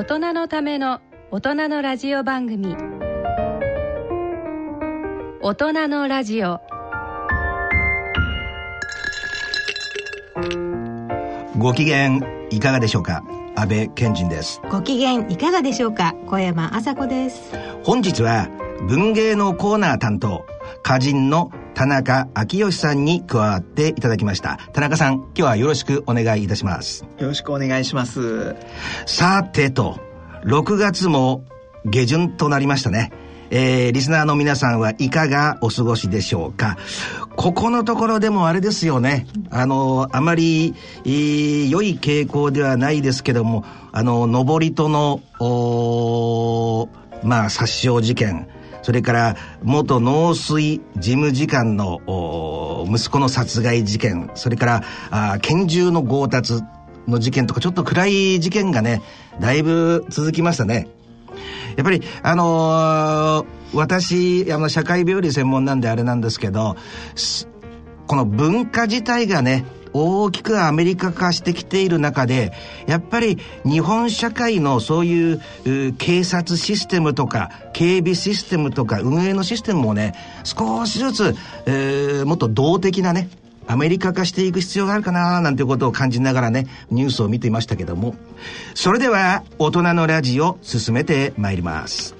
大人のための大人のラジオ番組。大人のラジオ。ご機嫌いかがでしょうか？安倍賢人です。ご機嫌いかがでしょうか？小山麻子です。本日は文芸のコーナー担当歌人の田中昭義さんに加わっていただきました。田中さん今日はよろしくお願いいたします。よろしくお願いします。さてと6月も下旬となりましたね。えー、リスナーの皆さんはいかがお過ごしでしょうか。ここのところでもあれですよね。あの、あまり、えー、良い傾向ではないですけども、あの、上りとの、まあ、殺傷事件、それから元農水事務次官の息子の殺害事件。それから拳銃の強奪の事件とかちょっと暗い事件がねだいぶ続きましたね。やっぱりあのー、私あの社会病理専門なんであれなんですけどこの文化自体がね大きくアメリカ化してきている中でやっぱり日本社会のそういう警察システムとか警備システムとか運営のシステムもね少しずつ、えー、もっと動的なねアメリカ化していく必要があるかななんてことを感じながらねニュースを見ていましたけども。それでは大人のラジオ進めてまいります。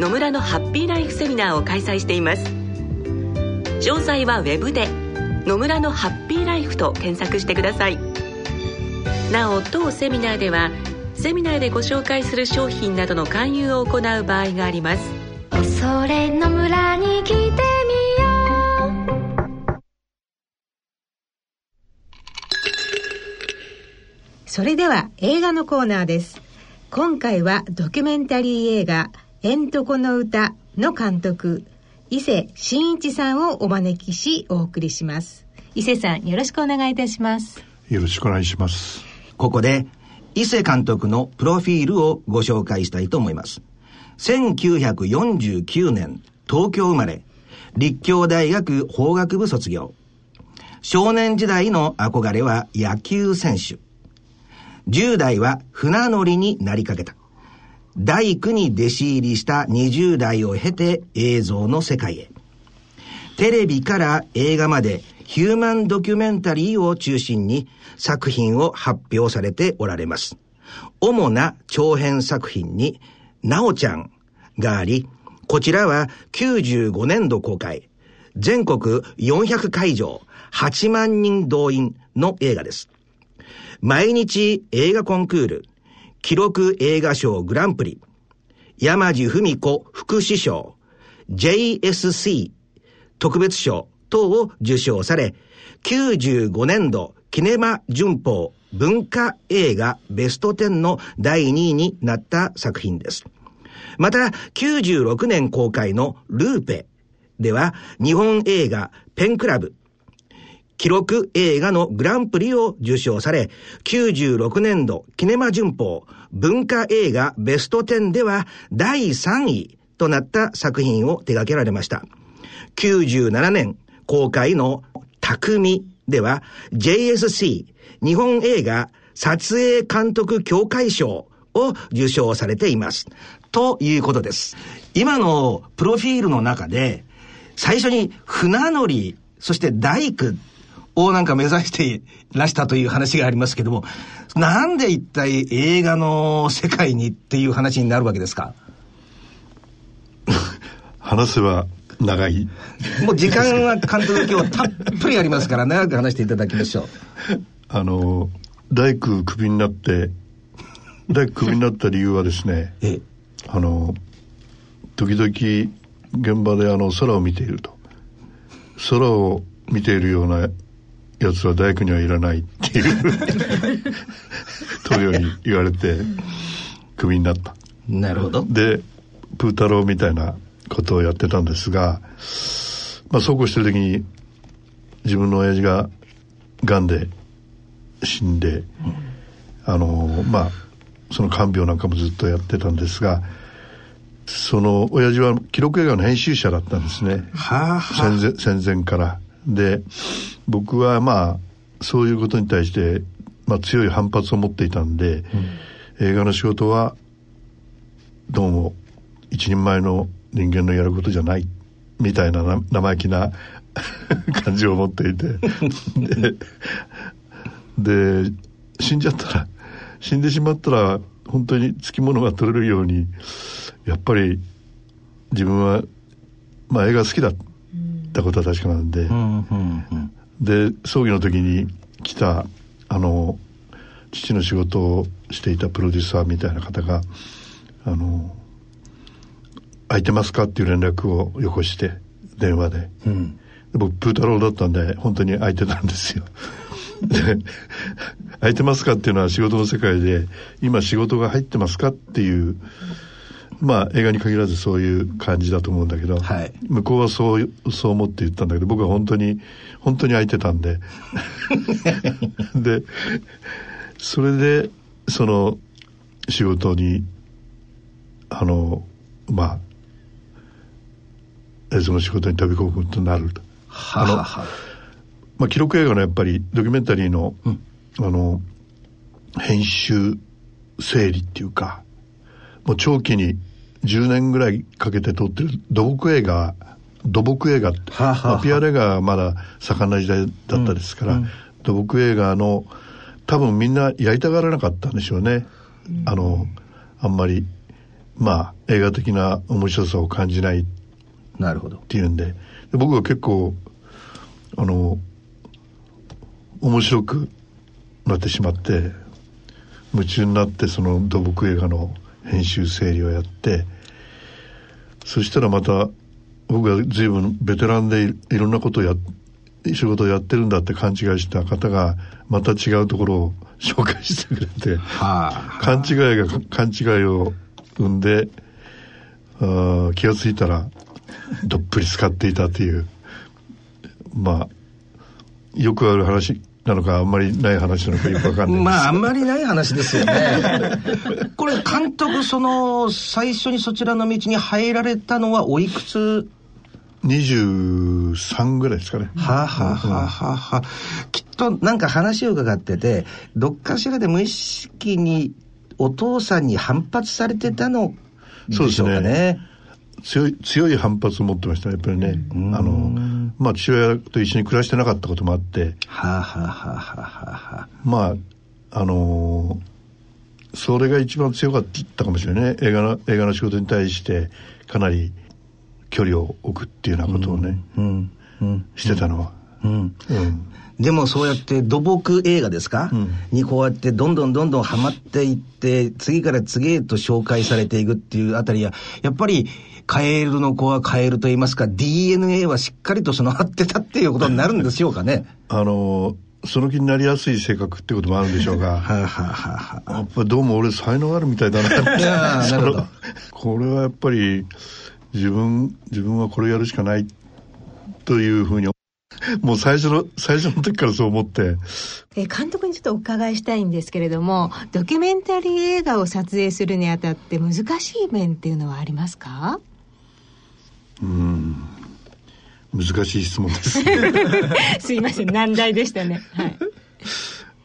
野村のハッピーライフセミナーを開催しています。詳細はウェブで「野村のハッピーライフ」と検索してください。なお当セミナーではセミナーでご紹介する商品などの勧誘を行う場合があります。恐れの村に来てみようそれでは映画のコーナーです。今回はドキュメンタリー映画「えんとこの歌」の監督伊勢真一さんをお招きしお送りします。伊勢さんよろしくお願いいたします。よろしくお願いします。ここで伊勢監督のプロフィールをご紹介したいと思います。1949年東京生まれ立教大学法学部卒業。少年時代の憧れは野球選手。10代は船乗りになりかけた。大工に弟子入りした20代を経て映像の世界へ。テレビから映画までヒューマンドキュメンタリーを中心に作品を発表されておられます。主な長編作品に、なおちゃんがあり、こちらは95年度公開、全国400会場、8万人動員の映画です。毎日映画コンクール、記録映画賞グランプリ、山地文子副首相、JSC 特別賞等を受賞され、95年度キネマ旬報文化映画ベスト10の第2位になった作品です。また、96年公開のルーペでは、日本映画ペンクラブ記録映画のグランプリを受賞され、96年度キネマ旬報文化映画ベスト10では第3位となった作品を手掛けられました。97年公開の匠では JSC 日本映画撮影監督協会賞を受賞されています。ということです。今のプロフィールの中で最初に船乗り、そして大工をなんか目指していらしたという話がありますけども、なんで一体映画の世界にっていう話になるわけですか？話せば長い。もう時間は監督今日たっぷりありますから長く話していただきましょう。あの、大工クビになって、大工クビになった理由はですね、ええ、あの、時々現場であの空を見ていると。空を見ているようなやつは大工にはいらないっていう 塗料に言われて、クビになった。なるほど。で、プー太郎みたいなことをやってたんですが、まあそうこうしてる時に自分の親父が癌で死んで、あの、まあ、その看病なんかもずっとやってたんですが、その親父は記録映画の編集者だったんですね。はあ、は戦前戦前から。で、僕はまあ、そういうことに対して、まあ強い反発を持っていたんで、映画の仕事は、どうも、一人前の人間のやることじゃない、みたいなな生意気な 感じを持っていて。で、で、死んじゃったら、死んでしまったら、本当につきものが取れるように、やっぱり自分は、まあ映画好きだったことは確かなんで、うんうんうんで、葬儀の時に来た、あの、父の仕事をしていたプロデューサーみたいな方が、あの、空いてますか？っていう連絡をよこして、電話で。うんで僕、プー太郎だったんで、本当に空いてたんですよ。で、空いてますか？っていうのは仕事の世界で、今仕事が入ってますか？っていう、まあ映画に限らずそういう感じだと思うんだけど、はい向こうはそう、そう思って言ったんだけど、僕は本当に、本当に空いてたんで。で、それで、その仕事に、あの、まあ、えその仕事に飛び込むことになると。はあ、はまあ、記録映画のやっぱりドキュメンタリーの、あの、編集整理っていうか、もう長期に10年ぐらいかけて撮ってる土木映画、土木映画って、はあはまあ、ピアレがまだ盛んな時代だったですから、土木映画の多分みんなやりたがらなかったんでしょうね。あの、あんまり、まあ映画的な面白さを感じないなるほどっ。ていうんでで僕は結構あの面白くなってしまって夢中になってその土木映画の編集整理をやってそしたらまた僕が随分ベテランでいいろんなことをや仕事をやってるんだって勘違いした方がまた違うところを 紹介してくれてはあ。勘違いが勘違いを生んであー気がついたらどっぷり使っていたというまあよくある話なのかあんまりない話なのかよくわかんないです。まあ、あんまりない話ですよね。これ、監督、その、最初にそちらの道に入られたのはおいくつ？23ぐらいですかね。はあ、はあはあはあはあ、きっとなんか話を伺ってて、どっかしらで無意識にお父さんに反発されてたのでしょうかね。強い強い反発を持ってましたねやっぱりね。あのまあ父親と一緒に暮らしてなかったこともあって。はあ、はあはあはあはあ、まああのーそれが一番強かったかもしれないね。映画の映画の仕事に対してかなり距離を置くっていうようなことをね、うん、うん、してたのは、うん。うんでもそうやって土木映画ですか、うん。にこうやってどんどんどんどんハマっていって、次から次へと紹介されていくっていうあたりは、やっぱりカエルの子はカエルと言いますか、DNA はしっかりと備わってたっていうことになるんでしょうかね？あのーその気になりやすい性格ってこともあるんでしょうが。はあ、はあはあは。やっぱりどうも俺才能あるみたいだなって。これはやっぱり自分自分はこれやるしかないというふうに もう最初の最初の時からそう思って。えー監督にちょっとお伺いしたいんですけれどもドキュメンタリー映画を撮影するにあたって難しい面っていうのはありますか？難しい質問です。すいません。難題でしたね。はい。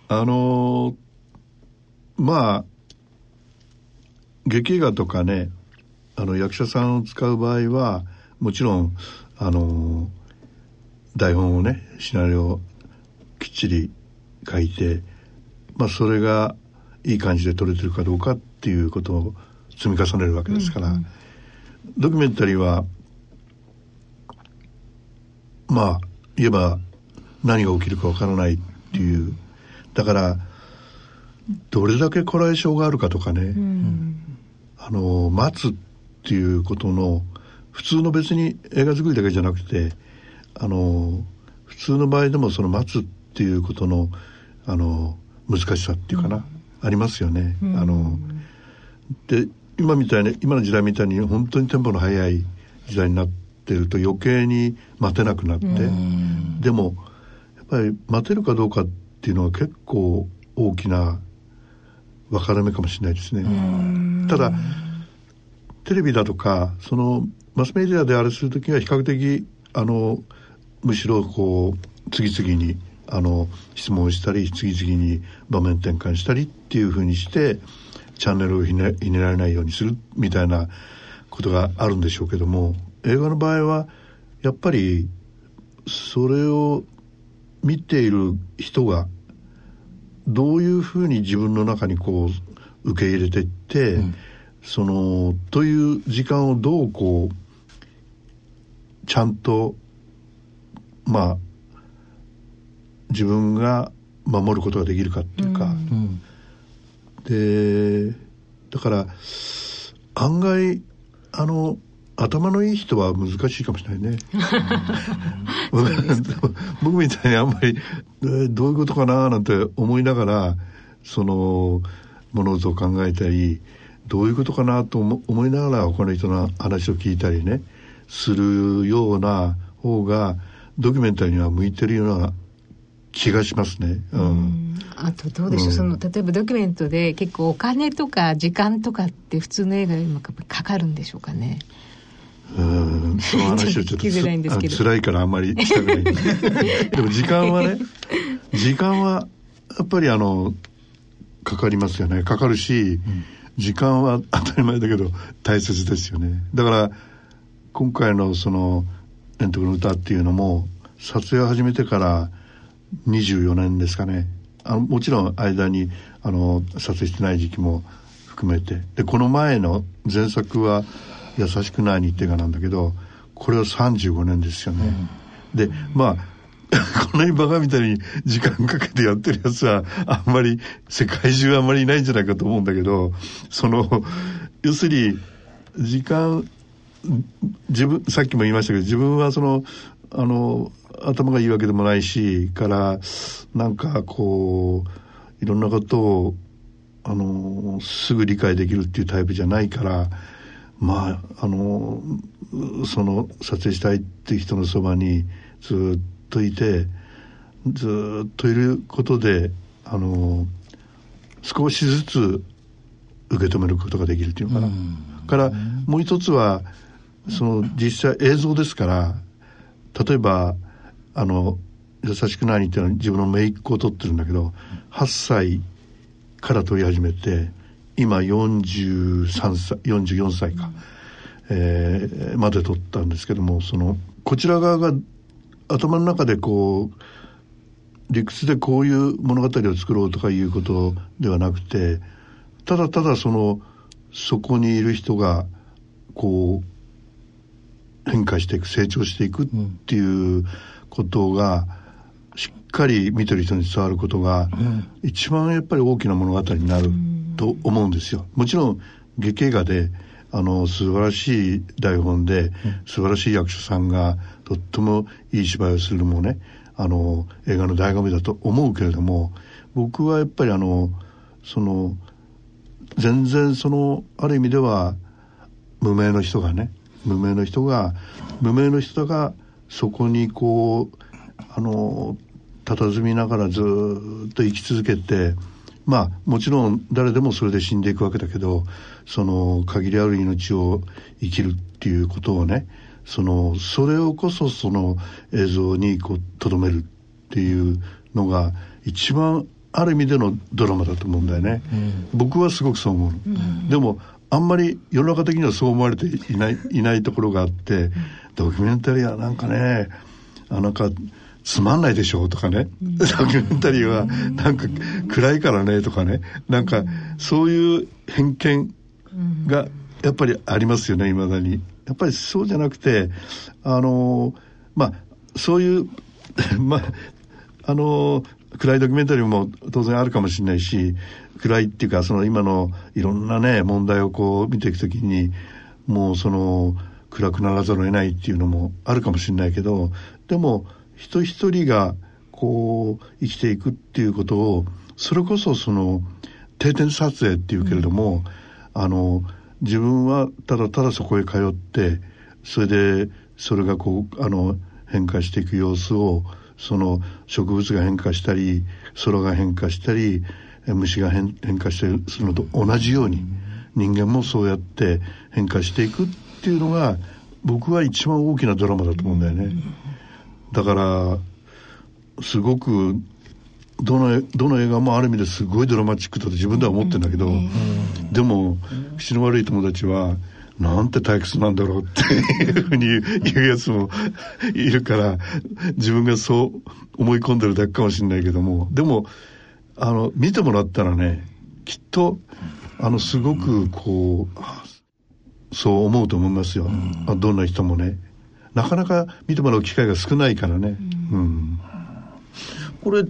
あのーまあ劇映画とかねあの役者さんを使う場合はもちろんあのー台本をねシナリオをきっちり書いて、まあ、それがいい感じで撮れてるかどうかっていうことを積み重ねるわけですから、うんうん、ドキュメンタリーはまあ言えば何が起きるかわからないっていう。だからどれだけこらえ性があるかとかね、うん、あの待つっていうことの普通の別に映画作りだけじゃなくてあの普通の場合でもその待つっていうことのあの難しさっていうかな、うん、ありますよね。うん、あので今みたいに今の時代みたいに本当にテンポの速い時代になってると余計に待てなくなって、うん、でもやっぱり待てるかどうかっていうのは結構大きな分かれ目かもしれないですね。ただテレビだとかそのマスメディアであれする時は比較的あのむしろこう次々にあの質問したり次々に場面転換したりっていうふうにしてチャンネルをひねひねられないようにするみたいなことがあるんでしょうけども映画の場合はやっぱりそれを見ている人がどういうふうに自分の中にこう受け入れていって、うん、そのという時間をどうこうちゃんとまあ自分が守ることができるかっていうか、うん、でだから案外あの頭のいい人は難しいかもしれないね。僕みたいにあんまり、えどういうことかな？なんて思いながらその物事を考えたりどういうことかなと思いながら他の人の話を聞いたりねするような方がドキュメンタリーには向いてるような気がしますね。うん、あとどうでしょう、うん、その例えばドキュメントで結構お金とか時間とかって普通の映画よりもかかるんでしょうかね。うん。その話はちょっとつ 辛いからあんまりしたくない でも時間はね時間はやっぱりあのかかりますよね。かかるし、うん、時間は当たり前だけど大切ですよね。だから今回のその「円徳の歌」っていうのも撮影を始めてから24年ですかね。あのもちろん間にあの撮影してない時期も含めて。でこの前の前作は「優しくないに」って映画なんだけどこれは35年ですよね。うん、でまあ こんなにバカみたいに時間かけてやってるやつはあんまり世界中あんまりいないんじゃないかと思うんだけどその要するに時間自分さっきも言いましたけど自分はそのあの頭がいいわけでもないしからなんかこういろんなことをあのすぐ理解できるっていうタイプじゃないからまああのその撮影したいっていう人のそばにずっといてずっといることであの少しずつ受け止めることができるっていうのかな。からもう一つはその実際映像ですから例えばあの優しくないっていうのは自分の姪っ子を撮ってるんだけど8歳から撮り始めて今43歳44歳か、えー、まで撮ったんですけどもそのこちら側が頭の中でこう理屈でこういう物語を作ろうとかいうことではなくてただただそのそこにいる人がこう変化していく成長していくっていうことがしっかり見てる人に伝わることが、一番やっぱり大きな物語になると思うんですよ。もちろん劇映画であの素晴らしい台本で、素晴らしい役者さんがとってもいい芝居をするのもねあの映画の醍醐味だと思うけれども僕はやっぱりあのその全然そのある意味では無名の人がね無名の人が無名の人がそこにこうあの佇みながらずっと生き続けてまあもちろん誰でもそれで死んでいくわけだけどその限りある命を生きるっていうことをねそのそれをこそその映像にこう留めるっていうのが一番ある意味でのドラマだと思うんだよね、うん、僕はすごくそう思う、うん、でもあんまり世の中的にはそう思われていないいないところがあって、ドキュメンタリーはなんかねあなんかつまんないでしょとかね、ドキュメンタリーはなんか暗いからねとかねなんかそういう偏見がやっぱりありますよねいまだに。やっぱりそうじゃなくてあのまあそういう まああの暗いドキュメンタリーも当然あるかもしれないし暗いっていうかその今のいろんなね問題をこう見ていくときにもうその暗くならざるを得ないっていうのもあるかもしれないけどでも人一人がこう生きていくっていうことをそれこそその定点撮影っていうけれども、うん、あの自分はただただそこへ通ってそれでそれがこうあの変化していく様子をその植物が変化したり空が変化したり虫が変化したりするのと同じように人間もそうやって変化していくっていうのが僕は一番大きなドラマだと思うんだよね。だからすごくどのどの映画もある意味ですごいドラマチックだと自分では思ってるんだけど、でも口の悪い友達はなんて退屈なんだろうっていうふうに言うやつもいるから自分がそう思い込んでるだけかもしれないけども。でもあの見てもらったらねきっとあのすごくこうそう思うと思いますよ、うん、どんな人もね。なかなか見てもらう機会が少ないからね、うん、うん、これ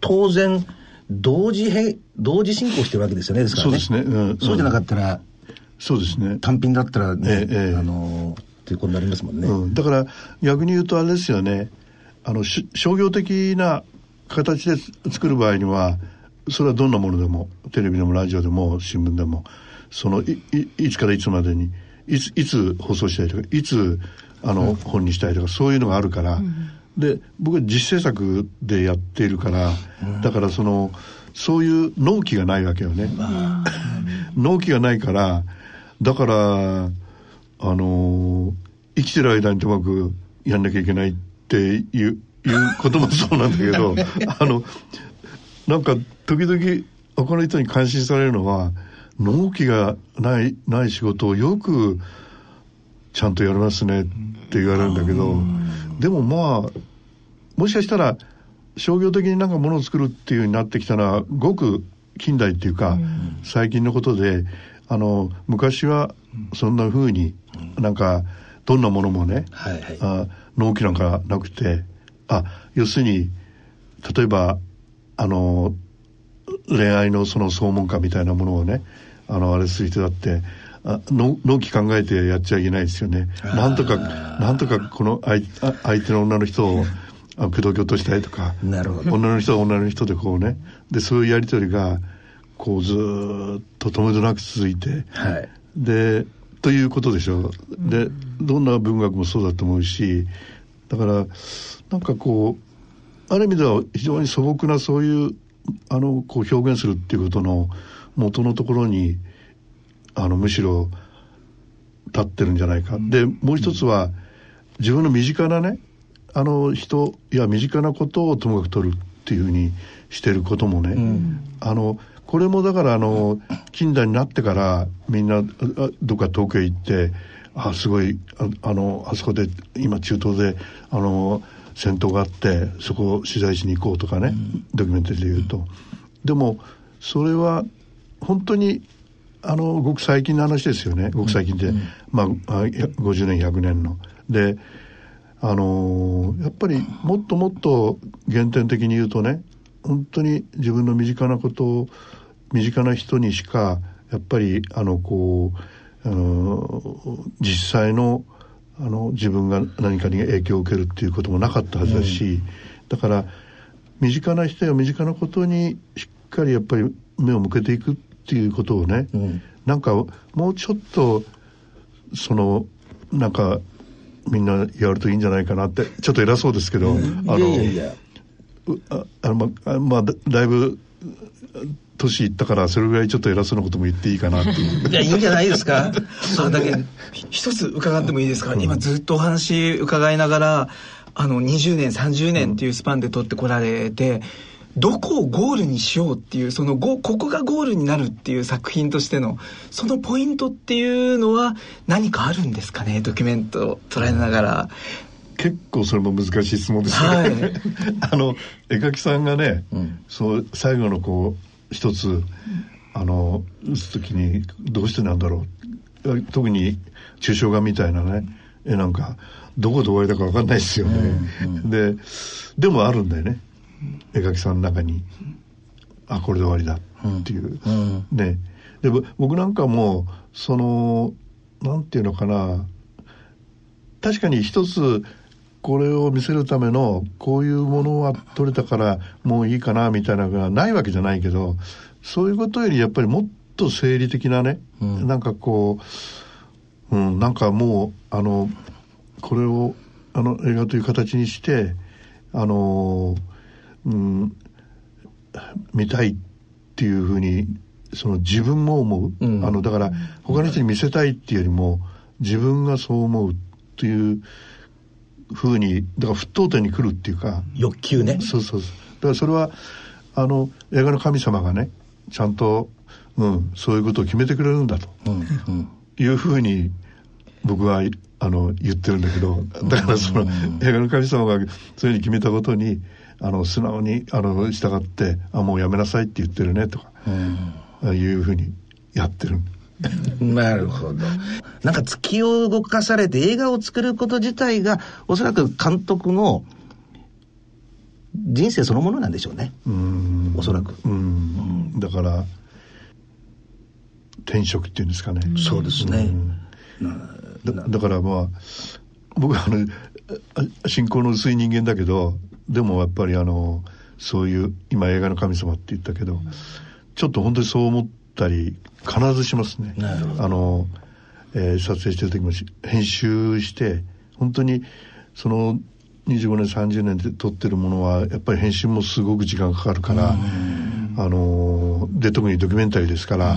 当然同時へ同時進行してるわけですよねですからね。そうですね、うん、そうじゃなかったら、そうですね。単品だったらね、ええ、あのっていうことになりますもんね、うん、だから逆に言うとあれですよね。あの商業的な形で作る場合にはそれはどんなものでもテレビでもラジオでも新聞でもそのいいつからいつまでにいついつ放送したいとかいつあの、うん、本にしたいとかそういうのがあるから、うん、で僕は実制作でやっているから、うん、だからそのそういう納期がないわけよね。納期がないからだからあの生きてる間にともかくやんなきゃいけないっていういうこともそうなんだけど あのなんか時々他の人に感心されるのは納期がないない仕事をよくちゃんとやりますねって言われるんだけどでもまあもしかしたら商業的になんかものを作るっていうようになってきたのはごく近代っていうか、最近のことであの昔はそんなふうになんかどんなものもね、はいはい、あ納期なんかなくてあ要するに例えばあの恋愛のその総門家みたいなものをねあのあれする人だってあの納期考えてやっちゃいけないですよね。なんとかなんとかこの相相手の女の人を口説き落としたいとかなるほど。女の人は女の人でこうね。でそういうやり取りがこうずっと止めどなく続いて、はい、でということでしょう。でどんな文学もそうだと思うしだからなんかこうある意味では非常に素朴なそういうあのこう表現するっていうことの元のところにあのむしろ立ってるんじゃないか。でもう一つは自分の身近なねあの人や身近なことをともかく取るっていうふうにしてることもね、うん、あのこれもだからあの近代になってからみんなどっか遠くへ行ってあすごいああのあそこで今中東であの戦闘があってそこを取材しに行こうとかね、うん、ドキュメンタリーで言うと。でもそれは本当にあのごく最近の話ですよねごく最近で、うん、まあ50年100年の。であのー、やっぱりもっともっと原点的に言うとね本当に自分の身近なことを身近な人にしかやっぱりあのこうあの実際のあの自分が何かに影響を受けるっていうこともなかったはずだし、うん、だから身近な人や身近なことにしっかりやっぱり目を向けていくっていうことをね、うん、なんかもうちょっとそのなんかみんなやるといいんじゃないかなってちょっと偉そうですけど、うん、あのいやいやああのままあだいぶ年いったからそれぐらいちょっと偉そうなことも言っていいかなっていう。いやいいんじゃないですか？それだけ。一つ伺ってもいいですか、うん、今ずっとお話伺いながらあの20年30年っていうスパンで取ってこられて、どこをゴールにしようっていうそのここがゴールになるっていう作品としてのそのポイントっていうのは何かあるんですかね？ドキュメントを捉えながら。結構それも難しい質問ですね、はいあの絵描きさんがね、うんそう最後のこう一つあの打つ時にどうしてなんだろう。特に抽象画みたいなね絵なんかどこで終わりだか分かんないですよね、ででもあるんだよね。絵描きさんの中に。あこれで終わりだ。っていう、うんね。でぼ僕なんかもそのなんていうのかな。確かに一つこれを見せるためのこういうものは取れたからもういいかなみたいなのがないわけじゃないけどそういうことよりやっぱりもっと生理的なね、うん。なんかこう、うん、なんかもうあのこれをあの映画という形にしてあの、うん、見たいっていうふうにその自分も思う、うん。あのだから他の人に見せたいっていうよりも自分がそう思うっていうふうにだから沸騰点に来るっていうか、欲求ね。そうそうそう。だからそれはあの映画の神様がねちゃんと、うん、そういうことを決めてくれるんだと。うんうん。いうふうに僕はあの言ってるんだけど。だからその映画の神様がそういうふうに決めたことにあの素直にあの従ってあもうやめなさいって言ってるねとか、ああいうふうにやってる。なるほど。なんか突き動かされて映画を作ること自体が、おそらく監督の人生そのものなんでしょうね。うんおそらく。うん、だから転職っていうんですかね。そうですね。だだからまあ僕はあのあ信仰の薄い人間だけどでもやっぱりあのそういう今映画の神様って言ったけど、ちょっと本当にそう思ったり必ずしますね。あの、えー撮影してる時もし編集して本当にその25年30年で撮ってるものはやっぱり編集もすごく時間かかるから、あので特にドキュメンタリーですから、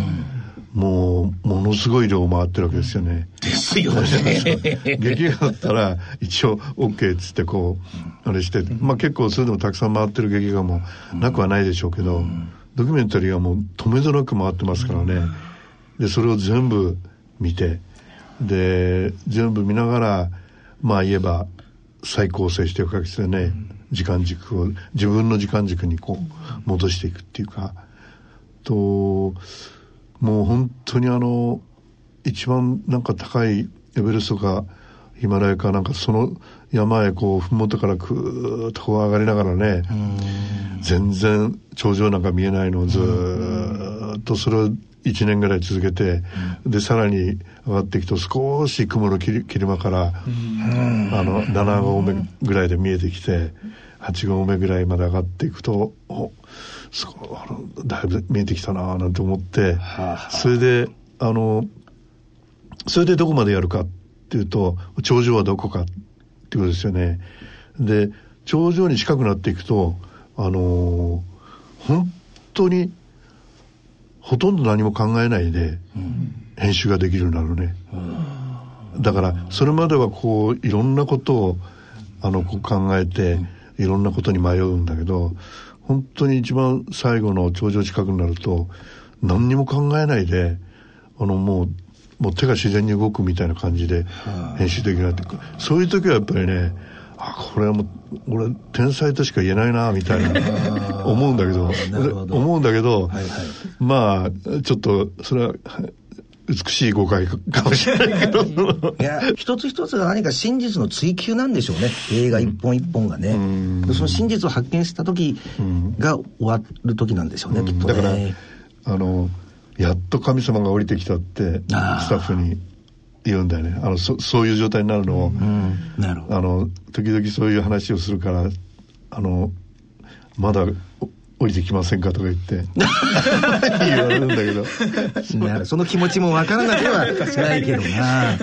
もうものすごい量回ってるわけですよね。ですよね。劇画だったら一応 OK っつってこうあれして、まあ結構それでもたくさん回ってる劇画もなくはないでしょうけど、ドキュメンタリーはもう止めどなく回ってますからね。で、それを全部見て、で、全部見ながら、まあ言えば再構成していくわけですよね。時間軸を、自分の時間軸にこう戻していくっていうか、と、もう本当にあの、一番なんか高いエベレストかヒマラヤかなんかその山へこう麓からくーっと上がりながらね全然頂上なんか見えないのをずーっとそれを1年ぐらい続けてでさらに上がっていくと少し雲の切り間からあの7合目ぐらいで見えてきて8合目ぐらいまで上がっていくとおすごいあのだいぶ見えてきたなーなんて思ってそれであのそれでどこまでやるかっていうと頂上はどこかっていうことですよね。で頂上に近くなっていくとあのー本当にほとんど何も考えないで編集ができるようになるね。だからそれまではこういろんなことをあのこう考えていろんなことに迷うんだけど本当に一番最後の頂上近くになると何にも考えないであのもうもう手が自然に動くみたいな感じで編集できなってそういう時はやっぱりねあこれはもう俺天才としか言えないなみたいな思うんだけど思うんだけど、はいはい。まあちょっとそれは美しい誤解かかもしれないけど。いや、一つ一つが何か真実の追求なんでしょうね。映画一本一本がね。ん。でその真実を発見した時が終わる時なんでしょうね、きっとね。だからあのやっと神様が降りてきたってスタッフに言うんだよねあのそそういう状態になるのを。あの時々そういう話をするからあのまだお降りてきませんかとか言って 言われるんだけど その気持ちもわからなくはないけどな。